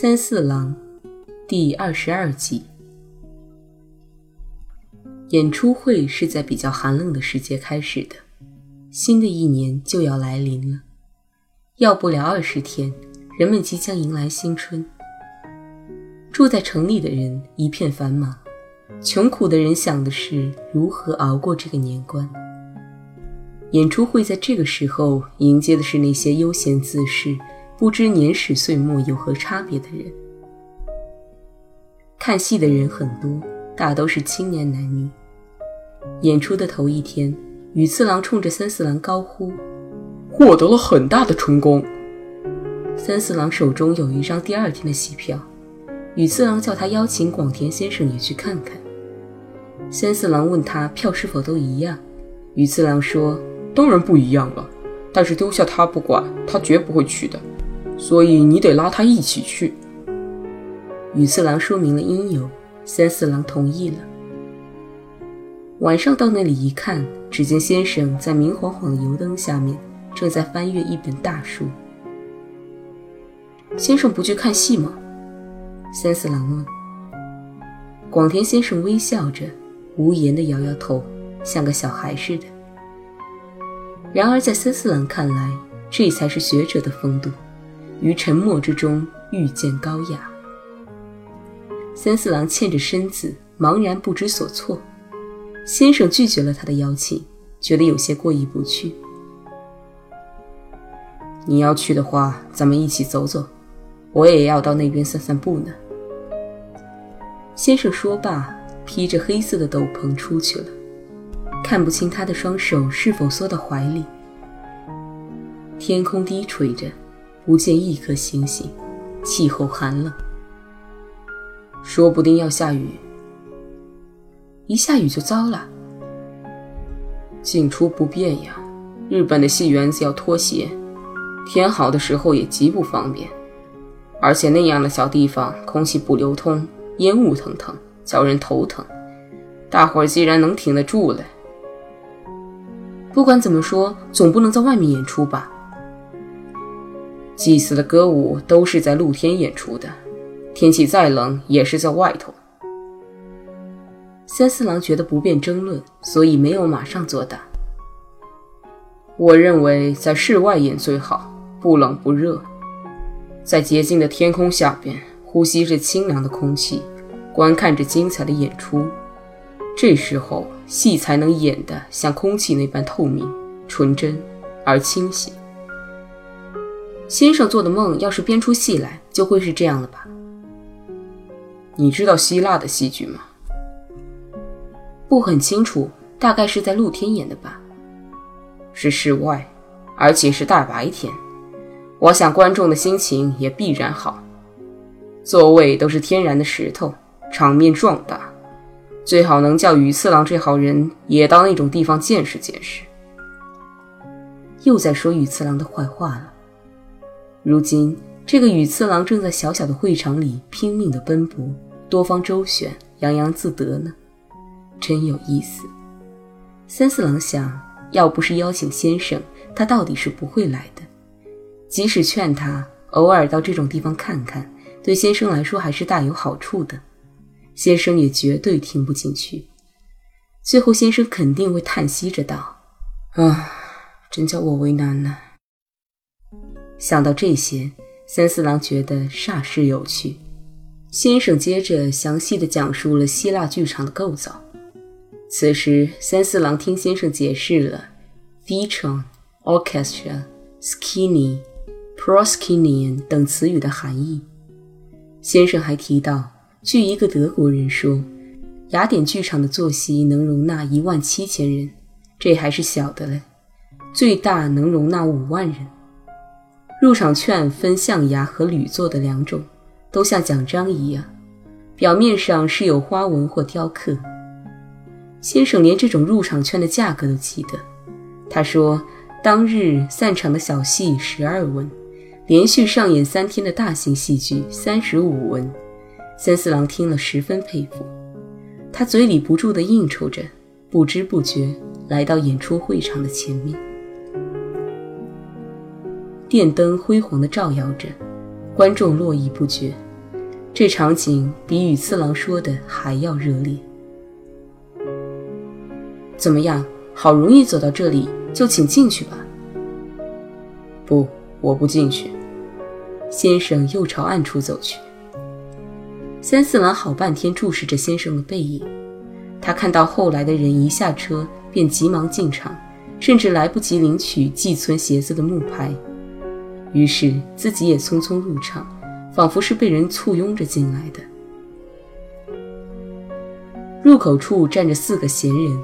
三四郎，第二十二集。演出会是在比较寒冷的时节开始的，新的一年就要来临了，要不了二十天，人们即将迎来新春。住在城里的人一片繁忙，穷苦的人想的是如何熬过这个年关。演出会在这个时候迎接的是那些悠闲自适。不知年始岁末有何差别的人，看戏的人很多，大都是青年男女。演出的头一天，羽次郎冲着三四郎高呼：“获得了很大的成功。”三四郎手中有一张第二天的戏票，羽次郎叫他邀请广田先生也去看看。三四郎问他票是否都一样，羽次郎说：“当然不一样了，但是丢下他不管，他绝不会去的。”所以你得拉他一起去。羽次郎说明了因由，三四郎同意了。晚上到那里一看，只见先生在明晃晃的油灯下面，正在翻阅一本大书。先生不去看戏吗？三四郎问。广田先生微笑着，无言地摇摇头，像个小孩似的。然而在三四郎看来，这才是学者的风度。于沉默之中遇见高雅，三四郎欠着身子，茫然不知所措。先生拒绝了他的邀请，觉得有些过意不去。你要去的话，咱们一起走走，我也要到那边散散步呢。先生说罢，披着黑色的斗篷出去了，看不清他的双手是否缩到怀里。天空低垂着。不见一颗星星，气候寒冷，说不定要下雨。一下雨就糟了，进出不便呀。日本的戏园子要脱鞋，天好的时候也极不方便。而且那样的小地方，空气不流通，烟雾腾腾，叫人头疼。大伙儿既然能挺得住了，不管怎么说，总不能在外面演出吧。祭祀的歌舞都是在露天演出的，天气再冷也是在外头。三四郎觉得不便争论，所以没有马上作答。我认为在室外演最好，不冷不热，在洁净的天空下边，呼吸着清凉的空气，观看着精彩的演出，这时候戏才能演得像空气那般透明、纯真而清晰。先生做的梦，要是编出戏来，就会是这样的吧？你知道希腊的戏剧吗？不很清楚，大概是在露天演的吧？是室外，而且是大白天。我想观众的心情也必然好。座位都是天然的石头，场面壮大，最好能叫羽次郎这号人也到那种地方见识见识。又在说羽次郎的坏话了。如今，这个羽次郎正在小小的会场里拼命地奔波，多方周旋，洋洋自得呢，真有意思。三四郎想，要不是邀请先生，他到底是不会来的。即使劝他偶尔到这种地方看看，对先生来说还是大有好处的。先生也绝对听不进去。最后，先生肯定会叹息着道：“啊，真叫我为难呢。”想到这些，三四郎觉得煞是有趣。先生接着详细的讲述了希腊剧场的构造。此时，三四郎听先生解释了 “theatron”、“orchestra”、“skinny”、“proskinian” 等词语的含义。先生还提到，据一个德国人说，雅典剧场的坐席能容纳一万七千人，这还是小的嘞，最大能容纳五万人。入场券分象牙和铝做的两种，都像奖章一样，表面上是有花纹或雕刻。先生连这种入场券的价格都记得。他说，当日散场的小戏十二文，连续上演三天的大型戏剧三十五文。三四郎听了十分佩服，他嘴里不住地应酬着，不知不觉来到演出会场的前面。电灯辉煌地照耀着，观众络绎不绝。这场景比羽次郎说的还要热烈。怎么样？好容易走到这里，就请进去吧。不，我不进去。先生又朝暗处走去。三四郎好半天注视着先生的背影，他看到后来的人一下车便急忙进场，甚至来不及领取寄存鞋子的木牌。于是自己也匆匆入场，仿佛是被人簇拥着进来的。入口处站着四个闲人，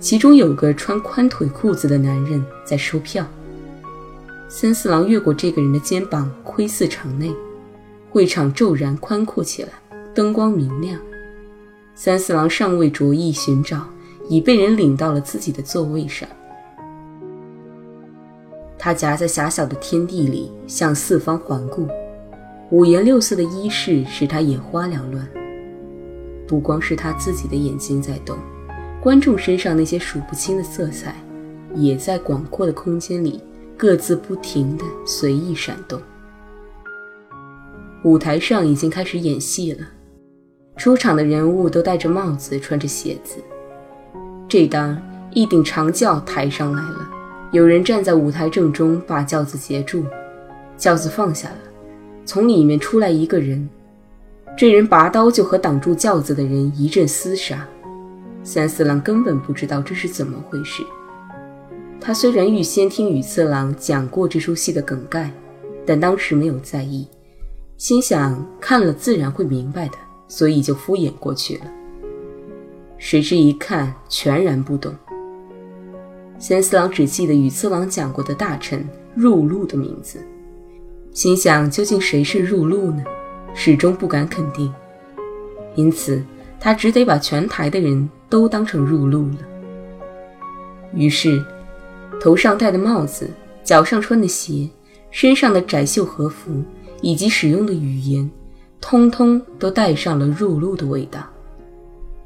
其中有个穿宽腿裤子的男人在收票。三四郎越过这个人的肩膀，窥视场内，会场骤然宽阔起来，灯光明亮。三四郎尚未着意寻找，已被人领到了自己的座位上。他夹在狭小的天地里，向四方环顾，五颜六色的衣饰使他眼花缭乱。不光是他自己的眼睛在动，观众身上那些数不清的色彩，也在广阔的空间里各自不停地随意闪动。舞台上已经开始演戏了，出场的人物都戴着帽子，穿着鞋子。这当一顶长轿抬上来了。有人站在舞台正中，把轿子截住，轿子放下了，从里面出来一个人，这人拔刀就和挡住轿子的人一阵厮杀。三四郎根本不知道这是怎么回事。他虽然预先听羽次郎讲过这出戏的梗概，但当时没有在意，心想看了自然会明白的，所以就敷衍过去了。谁知一看，全然不懂。三四郎只记得羽次郎讲过的大臣入禄的名字，心想究竟谁是入禄呢？始终不敢肯定，因此他只得把全台的人都当成入禄了。于是，头上戴的帽子、脚上穿的鞋、身上的窄袖和服以及使用的语言，通通都带上了入禄的味道。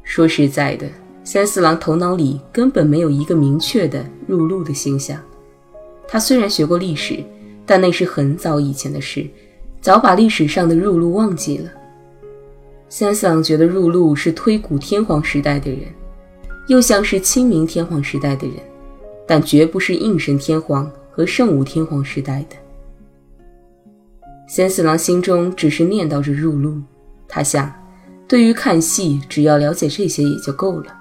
说实在的。三四郎头脑里根本没有一个明确的入禄的形象。他虽然学过历史，但那是很早以前的事，早把历史上的入禄忘记了。三四郎觉得入禄是推古天皇时代的人，又像是清明天皇时代的人，但绝不是应神天皇和圣武天皇时代的。三四郎心中只是念叨着入路，他想，对于看戏，只要了解这些也就够了。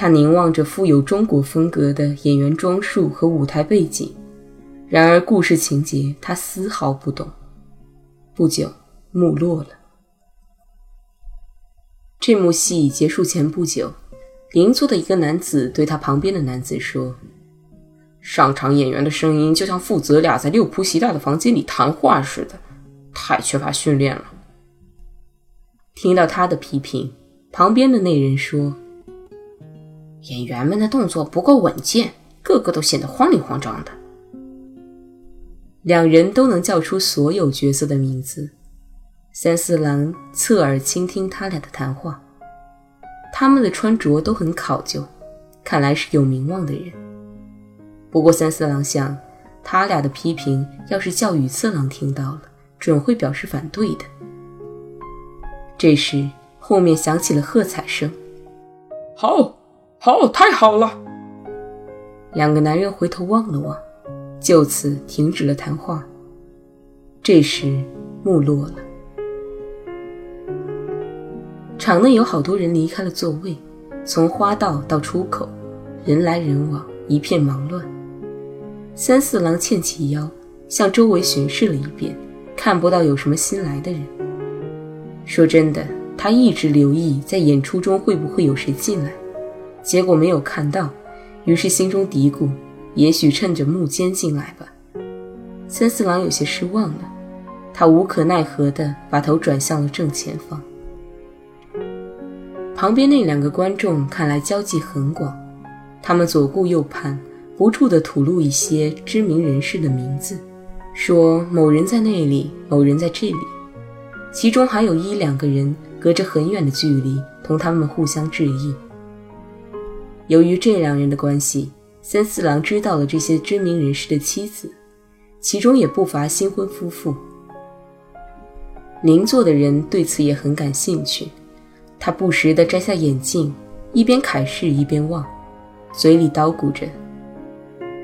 他凝望着富有中国风格的演员装束和舞台背景，然而故事情节他丝毫不懂。不久，幕落了。这幕戏结束前不久，邻座的一个男子对他旁边的男子说：“上场演员的声音就像父子俩在六仆席大的房间里谈话似的，太缺乏训练了。”听到他的批评，旁边的那人说。演员们的动作不够稳健，个个都显得慌里慌张的。两人都能叫出所有角色的名字。三四郎侧耳倾听他俩的谈话，他们的穿着都很考究，看来是有名望的人。不过三四郎想，他俩的批评要是叫羽次郎听到了，准会表示反对的。这时，后面响起了喝彩声：“好！”好，太好了！两个男人回头望了望，就此停止了谈话。这时，幕落了，场内有好多人离开了座位，从花道到出口，人来人往，一片忙乱。三四郎欠起腰，向周围巡视了一遍，看不到有什么新来的人。说真的，他一直留意在演出中会不会有谁进来。结果没有看到，于是心中嘀咕：“也许趁着幕间进来吧。”三四郎有些失望了，他无可奈何地把头转向了正前方。旁边那两个观众看来交际很广，他们左顾右盼，不住地吐露一些知名人士的名字，说某人在那里，某人在这里。其中还有一两个人隔着很远的距离同他们互相致意。由于这两人的关系，三四郎知道了这些知名人士的妻子，其中也不乏新婚夫妇。邻座的人对此也很感兴趣，他不时地摘下眼镜，一边凯视一边望，嘴里叨咕着：“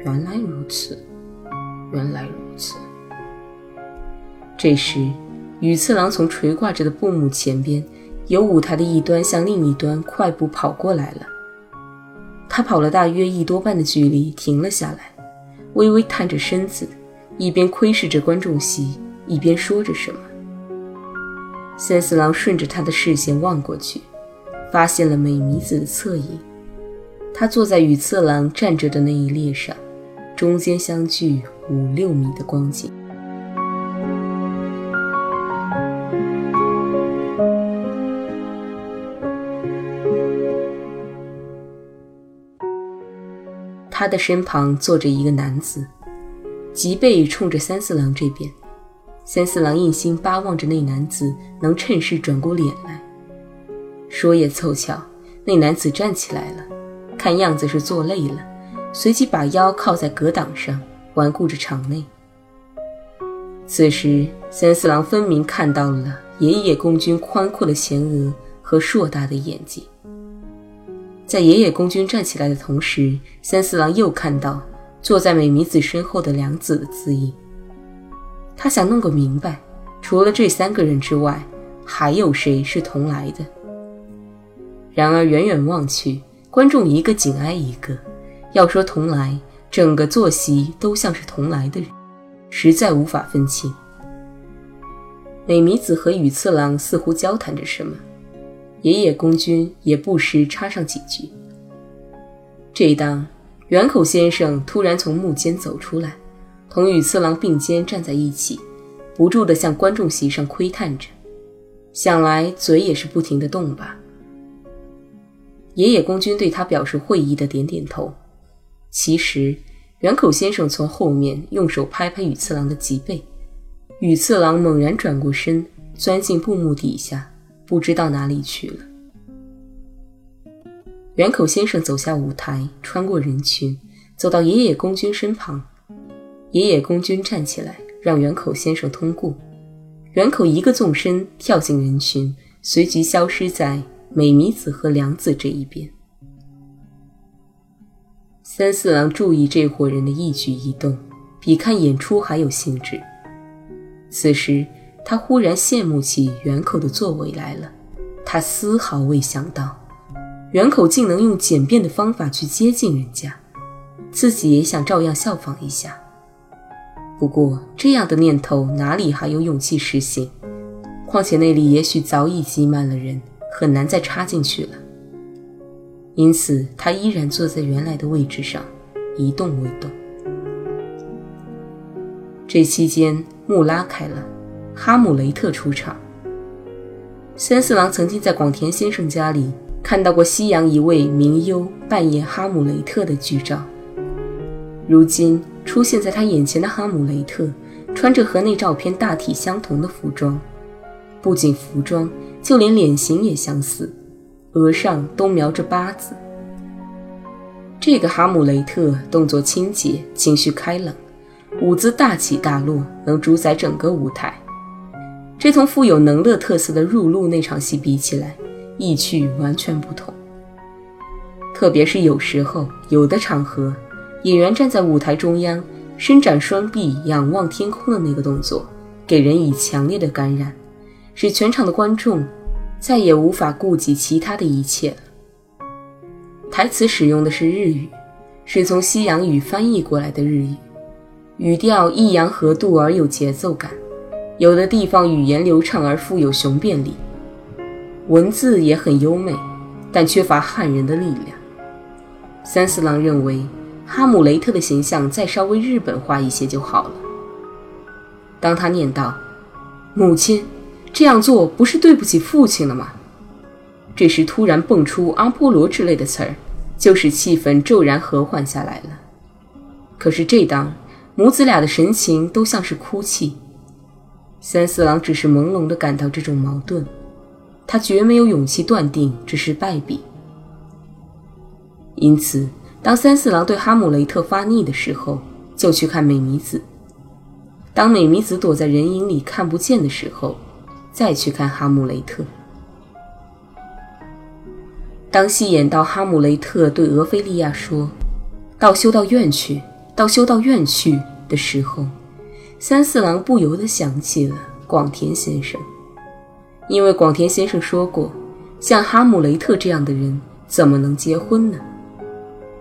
原来如此，原来如此。”这时。羽次郎从垂挂着的布幕前边，由舞台的一端向另一端快步跑过来了。他跑了大约一多半的距离，停了下来，微微探着身子，一边窥视着观众席，一边说着什么。三四郎顺着他的视线望过去，发现了美弥子的侧影。她坐在与次郎站着的那一列上，中间相距五六米的光景。他的身旁坐着一个男子，脊背冲着三四郎这边。三四郎一心巴望着那男子能趁势转过脸来。说也凑巧，那男子站起来了，看样子是坐累了，随即把腰靠在隔挡上，环顾着场内。此时，三四郎分明看到了爷爷公君宽阔的前额和硕大的眼睛。在爷爷公君站起来的同时，三四郎又看到坐在美弥子身后的良子的姿影。他想弄个明白，除了这三个人之外，还有谁是同来的？然而远远望去，观众一个紧挨一个，要说同来，整个坐席都像是同来的人，实在无法分清。美弥子和羽次郎似乎交谈着什么。爷爷公君也不时插上几句。这一当，远口先生突然从幕间走出来，同羽次郎并肩站在一起，不住地向观众席上窥探着，想来嘴也是不停地动吧。爷爷公君对他表示会意的点点头。其实，远口先生从后面用手拍拍羽次郎的脊背，羽次郎猛然转过身，钻进布幕底下。不知道哪里去了。远口先生走下舞台，穿过人群，走到爷爷公君身旁。爷爷公君站起来，让远口先生通过。远口一个纵身跳进人群，随即消失在美弥子和良子这一边。三四郎注意这伙人的一举一动，比看演出还有兴致。此时。他忽然羡慕起远口的作为来了，他丝毫未想到，远口竟能用简便的方法去接近人家，自己也想照样效仿一下。不过这样的念头哪里还有勇气实行？况且那里也许早已挤满了人，很难再插进去了。因此，他依然坐在原来的位置上，一动未动。这期间，幕拉开了。哈姆雷特出场。三四郎曾经在广田先生家里看到过西洋一位名优扮演哈姆雷特的剧照，如今出现在他眼前的哈姆雷特，穿着和那照片大体相同的服装，不仅服装，就连脸型也相似，额上都描着八字。这个哈姆雷特动作清洁，情绪开朗，舞姿大起大落，能主宰整个舞台。这同富有能乐特色的入路那场戏比起来，意趣完全不同。特别是有时候，有的场合，演员站在舞台中央，伸展双臂仰望天空的那个动作，给人以强烈的感染，使全场的观众再也无法顾及其他的一切了。台词使用的是日语，是从西洋语翻译过来的日语，语调抑扬和度而有节奏感。有的地方语言流畅而富有雄辩力，文字也很优美，但缺乏撼人的力量。三四郎认为，哈姆雷特的形象再稍微日本化一些就好了。当他念道：“母亲，这样做不是对不起父亲了吗？这时突然蹦出阿波罗之类的词儿，就使气氛骤然和缓下来了。可是这当母子俩的神情都像是哭泣。三四郎只是朦胧地感到这种矛盾，他绝没有勇气断定这是败笔。因此，当三四郎对哈姆雷特发腻的时候，就去看美弥子；当美弥子躲在人影里看不见的时候，再去看哈姆雷特。当戏演到哈姆雷特对俄菲利亚说：“到修道院去，到修道院去”的时候，三四郎不由得想起了广田先生，因为广田先生说过，像哈姆雷特这样的人怎么能结婚呢？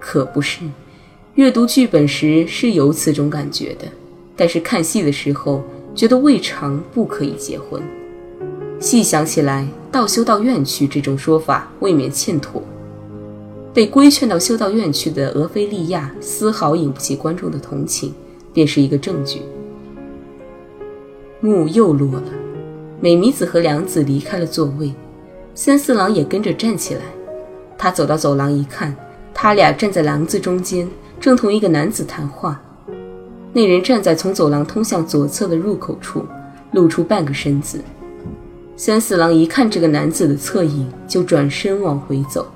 可不是，阅读剧本时是有此种感觉的，但是看戏的时候觉得未尝不可以结婚。细想起来，到修道院去这种说法未免欠妥。被规劝到修道院去的俄菲利亚丝毫引不起观众的同情，便是一个证据。幕又落了，美弥子和良子离开了座位，三四郎也跟着站起来。他走到走廊一看，他俩站在廊子中间，正同一个男子谈话。那人站在从走廊通向左侧的入口处，露出半个身子。三四郎一看这个男子的侧影，就转身往回走。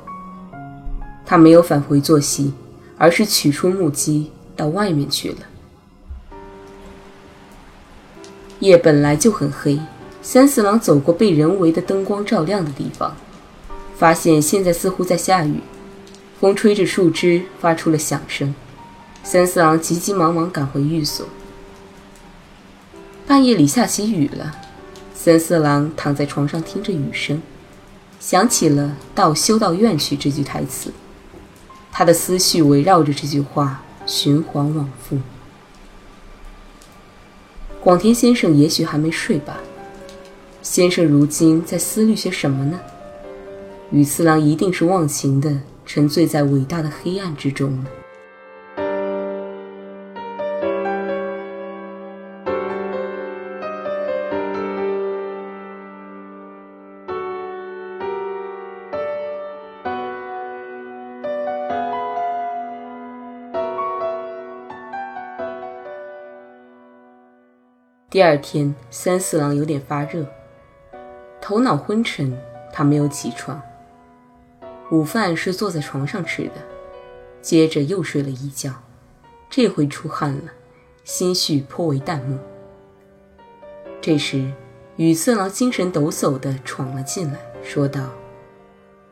他没有返回坐席，而是取出木屐到外面去了。夜本来就很黑，三四郎走过被人为的灯光照亮的地方，发现现在似乎在下雨，风吹着树枝发出了响声。三四郎急急忙忙赶回寓所。半夜里下起雨了，三四郎躺在床上听着雨声，想起了“到修道院去”这句台词，他的思绪围绕着这句话循环往复。广田先生也许还没睡吧？先生如今在思虑些什么呢？羽次郎一定是忘情的，沉醉在伟大的黑暗之中了。第二天，三四郎有点发热，头脑昏沉，他没有起床。午饭是坐在床上吃的，接着又睡了一觉，这回出汗了，心绪颇为淡漠。这时，羽次郎精神抖擞地闯了进来，说道：“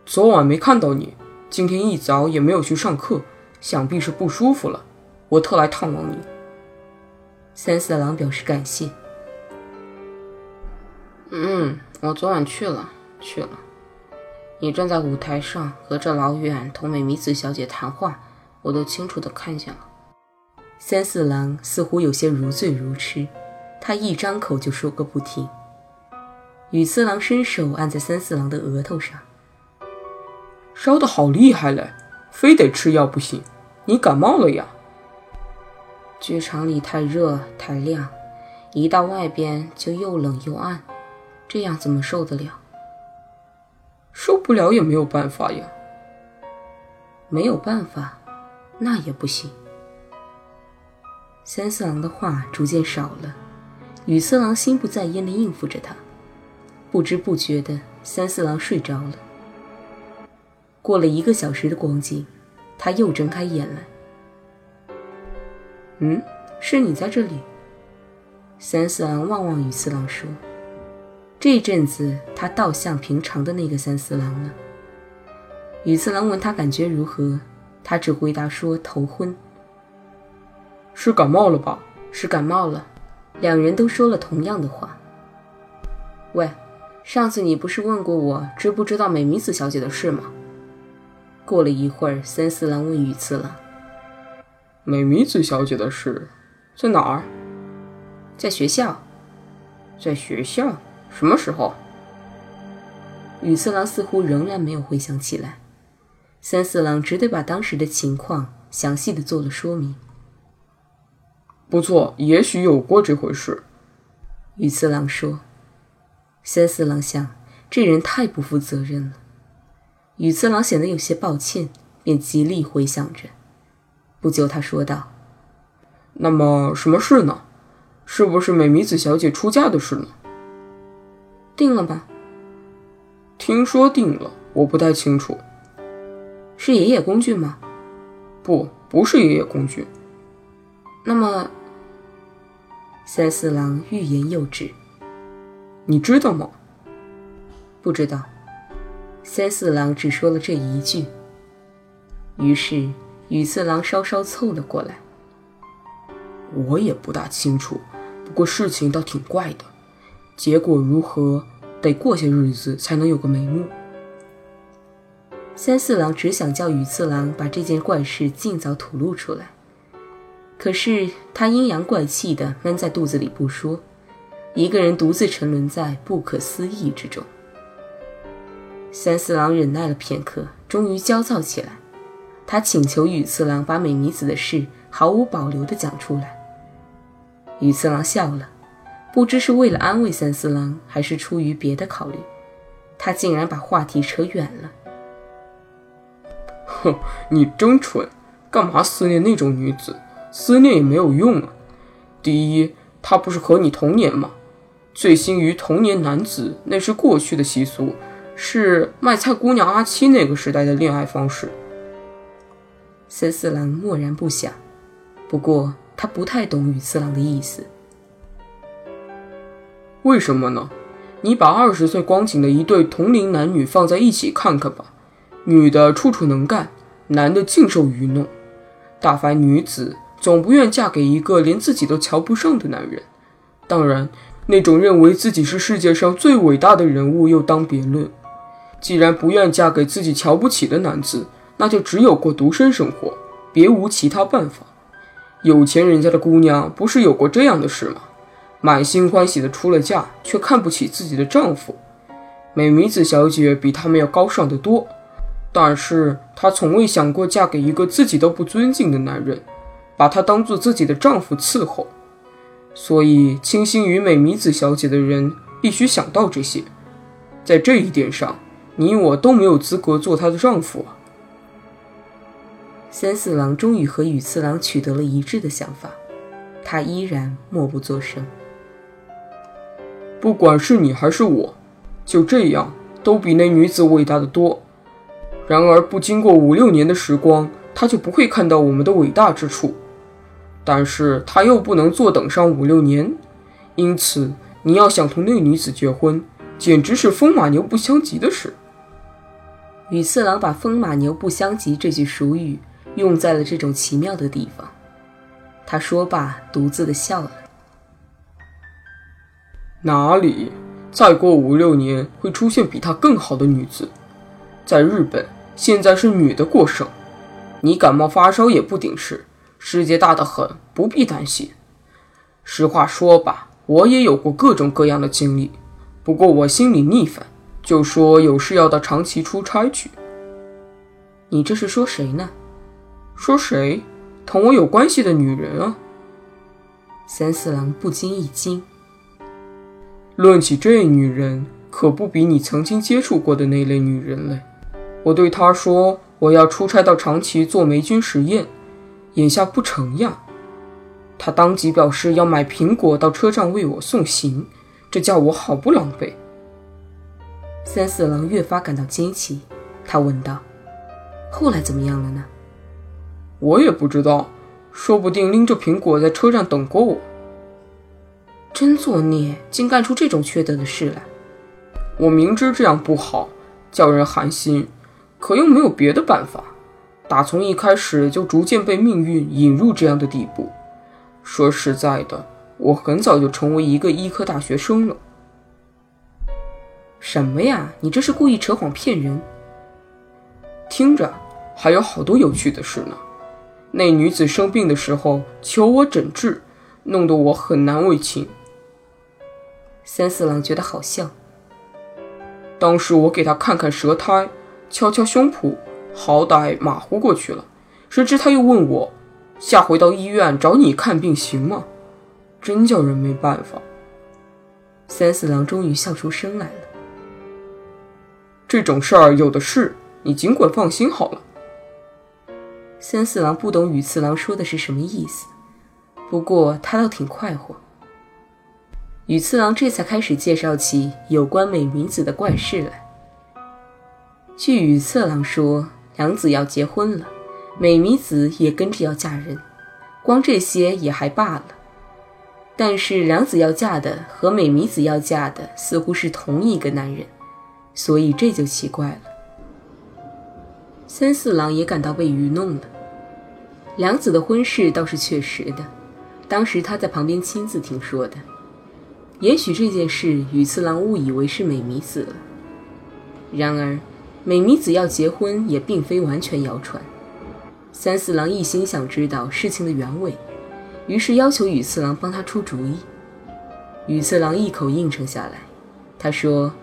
昨晚没看到你，今天一早也没有去上课，想必是不舒服了，我特来探望你。”三四郎表示感谢。嗯，我昨晚去了，去了。你站在舞台上，隔着老远同美弥子小姐谈话，我都清楚的看见了。三四郎似乎有些如醉如痴，他一张口就说个不停。羽次郎伸手按在三四郎的额头上，烧的好厉害嘞，非得吃药不行。你感冒了呀？剧场里太热太亮，一到外边就又冷又暗，这样怎么受得了？受不了也没有办法呀。没有办法，那也不行。三四郎的话逐渐少了，羽四郎心不在焉地应付着他，不知不觉的，三四郎睡着了。过了一个小时的光景，他又睁开眼来。嗯，是你在这里。三四郎望望羽次郎说：“这阵子他倒像平常的那个三四郎了。”羽次郎问他感觉如何，他只回答说：“头昏。”是感冒了吧？是感冒了。两人都说了同样的话。喂，上次你不是问过我知不知道美弥子小姐的事吗？过了一会儿，三四郎问羽次郎。美弥子小姐的事，在哪儿？在学校，在学校。什么时候？羽次郎似乎仍然没有回想起来。三四郎只得把当时的情况详细的做了说明。不错，也许有过这回事。羽次郎说：“三四郎想，这人太不负责任了。羽次郎显得有些抱歉，便极力回想着。不久，他说道：“那么，什么事呢？是不是美弥子小姐出嫁的事呢？定了吧？听说定了，我不太清楚。是爷爷公君吗？不，不是爷爷公君。那么，三四郎欲言又止。你知道吗？不知道。三四郎只说了这一句。于是羽次郎稍稍凑了过来。我也不大清楚，不过事情倒挺怪的。结果如何，得过些日子才能有个眉目。三四郎只想叫羽次郎把这件怪事尽早吐露出来，可是他阴阳怪气的闷在肚子里不说，一个人独自沉沦在不可思议之中。三四郎忍耐了片刻，终于焦躁起来。他请求羽次郎把美弥子的事毫无保留地讲出来。羽次郎笑了，不知是为了安慰三四郎，还是出于别的考虑，他竟然把话题扯远了。哼，你真蠢！干嘛思念那种女子？思念也没有用啊。第一，她不是和你同年吗？醉心于同年男子，那是过去的习俗。是卖菜姑娘阿七那个时代的恋爱方式。森四郎默然不响，不过他不太懂羽次郎的意思。为什么呢？你把二十岁光景的一对同龄男女放在一起看看吧，女的处处能干，男的尽受愚弄。大凡女子总不愿嫁给一个连自己都瞧不上的男人，当然，那种认为自己是世界上最伟大的人物又当别论。既然不愿嫁给自己瞧不起的男子，那就只有过独身生活，别无其他办法。有钱人家的姑娘不是有过这样的事吗？满心欢喜的出了嫁，却看不起自己的丈夫。美弥子小姐比他们要高尚得多，但是她从未想过嫁给一个自己都不尊敬的男人，把他当做自己的丈夫伺候。所以，倾心于美弥子小姐的人必须想到这些，在这一点上。你我都没有资格做她的丈夫！三四郎终于和羽次郎取得了一致的想法，他依然默不作声。不管是你还是我，就这样都比那女子伟大的多。然而，不经过五六年的时光，她就不会看到我们的伟大之处。但是，她又不能坐等上五六年，因此，你要想同那女子结婚，简直是风马牛不相及的事。羽次郎把“风马牛不相及”这句俗语用在了这种奇妙的地方。他说罢，独自的笑了。哪里？再过五六年会出现比她更好的女子。在日本，现在是女的过剩。你感冒发烧也不顶事，世界大得很，不必担心。实话说吧，我也有过各种各样的经历，不过我心里逆反。就说有事要到长崎出差去。你这是说谁呢？说谁？同我有关系的女人啊。三四郎不禁一惊。论起这女人，可不比你曾经接触过的那类女人嘞。我对她说我要出差到长崎做霉菌实验，眼下不成呀。她当即表示要买苹果到车站为我送行，这叫我好不狼狈。三四郎越发感到惊奇，他问道：“后来怎么样了呢？”“我也不知道，说不定拎着苹果在车站等过我。”“真作孽，竟干出这种缺德的事来！”“我明知这样不好，叫人寒心，可又没有别的办法。打从一开始就逐渐被命运引入这样的地步。说实在的，我很早就成为一个医科大学生了。”什么呀？你这是故意扯谎骗人！听着，还有好多有趣的事呢。那女子生病的时候求我诊治，弄得我很难为情。三四郎觉得好笑。当时我给她看看舌苔，敲敲胸脯，好歹马虎过去了。谁知他又问我，下回到医院找你看病行吗？真叫人没办法。三四郎终于笑出声来了。这种事儿有的是，你尽管放心好了。三四郎不懂羽次郎说的是什么意思，不过他倒挺快活。羽次郎这才开始介绍起有关美弥子的怪事来。据羽次郎说，良子要结婚了，美弥子也跟着要嫁人，光这些也还罢了。但是良子要嫁的和美弥子要嫁的似乎是同一个男人，所以这就奇怪了。三四郎也感到被愚弄了。良子的婚事倒是确实的，当时他在旁边亲自听说的。也许这件事羽次郎误以为是美弥子了。然而，美弥子要结婚也并非完全谣传。三四郎一心想知道事情的原委，于是要求羽次郎帮他出主意。羽次郎一口应承下来。他说：“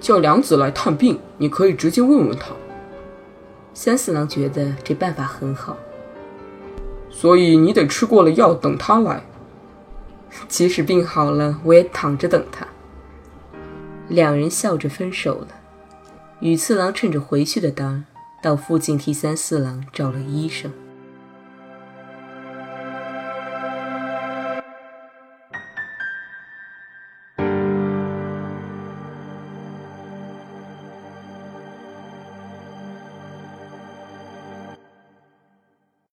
叫良子来探病，你可以直接问问他。”三四郎觉得这办法很好。所以你得吃过了药，等他来。即使病好了，我也躺着等他。两人笑着分手了。羽次郎趁着回去的当，到附近替三四郎找了医生。